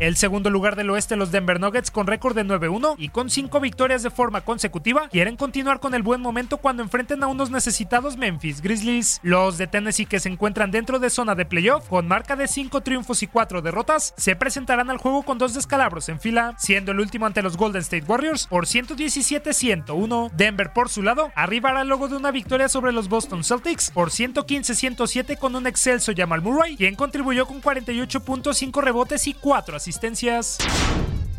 El segundo lugar del oeste, los Denver Nuggets, con récord de 9-1 y con 5 victorias de forma consecutiva, quieren continuar con el buen momento cuando enfrenten a unos necesitados Memphis Grizzlies. Los de Tennessee, que se encuentran dentro de zona de playoff, con marca de 5 triunfos y 4 derrotas, se presentarán al juego con dos descalabros en fila, siendo el último ante los Golden State Warriors por 117-101. Denver, por su lado, arribará luego de una victoria sobre los Boston Celtics por 115-107 con un excelso Jamal Murray, quien contribuyó con 48.5 rebotes y 4 asistencias.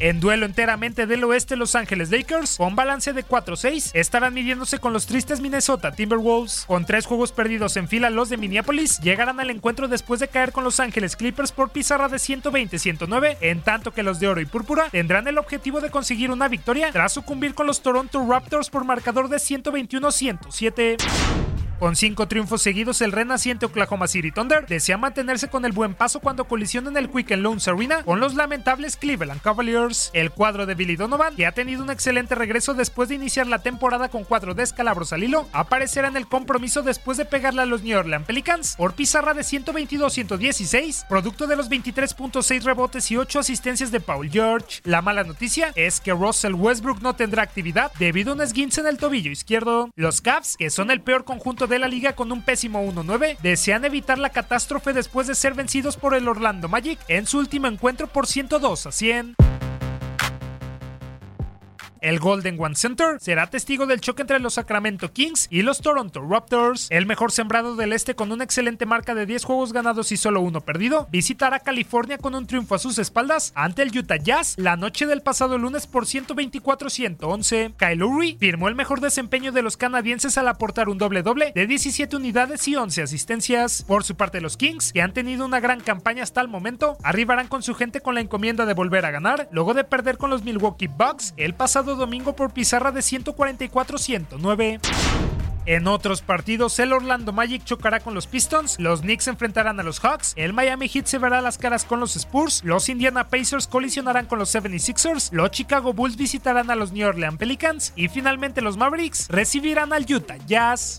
En duelo enteramente del oeste, Los Ángeles Lakers, con balance de 4-6, estarán midiéndose con los tristes Minnesota Timberwolves. Con tres juegos perdidos en fila, los de Minneapolis llegarán al encuentro después de caer con Los Ángeles Clippers por pizarra de 120-109, en tanto que los de oro y púrpura tendrán el objetivo de conseguir una victoria tras sucumbir con los Toronto Raptors por marcador de 121-107. Con cinco triunfos seguidos, el renaciente Oklahoma City Thunder desea mantenerse con el buen paso cuando colisiona en el Quicken Loans Arena con los lamentables Cleveland Cavaliers. El cuadro de Billy Donovan, que ha tenido un excelente regreso después de iniciar la temporada con cuatro descalabros al hilo, aparecerá en el compromiso después de pegarle a los New Orleans Pelicans por pizarra de 122-116, producto de los 23.6 rebotes y 8 asistencias de Paul George. La mala noticia es que Russell Westbrook no tendrá actividad debido a un esguince en el tobillo izquierdo. Los Cavs, que son el peor conjunto de la liga con un pésimo 1-9, desean evitar la catástrofe después de ser vencidos por el Orlando Magic en su último encuentro por 102 a 100. El Golden One Center será testigo del choque entre los Sacramento Kings y los Toronto Raptors. El mejor sembrado del este con una excelente marca de 10 juegos ganados y solo uno perdido, visitará California con un triunfo a sus espaldas ante el Utah Jazz la noche del pasado lunes por 124-111. Kyle Lowry firmó el mejor desempeño de los canadienses al aportar un doble-doble de 17 unidades y 11 asistencias. Por su parte, los Kings, que han tenido una gran campaña hasta el momento, arribarán con su gente con la encomienda de volver a ganar luego de perder con los Milwaukee Bucks el pasado domingo por pizarra de 144-109. En otros partidos, el Orlando Magic chocará con los Pistons, los Knicks enfrentarán a los Hawks, el Miami Heat se verá las caras con los Spurs, los Indiana Pacers colisionarán con los 76ers, los Chicago Bulls visitarán a los New Orleans Pelicans y finalmente los Mavericks recibirán al Utah Jazz.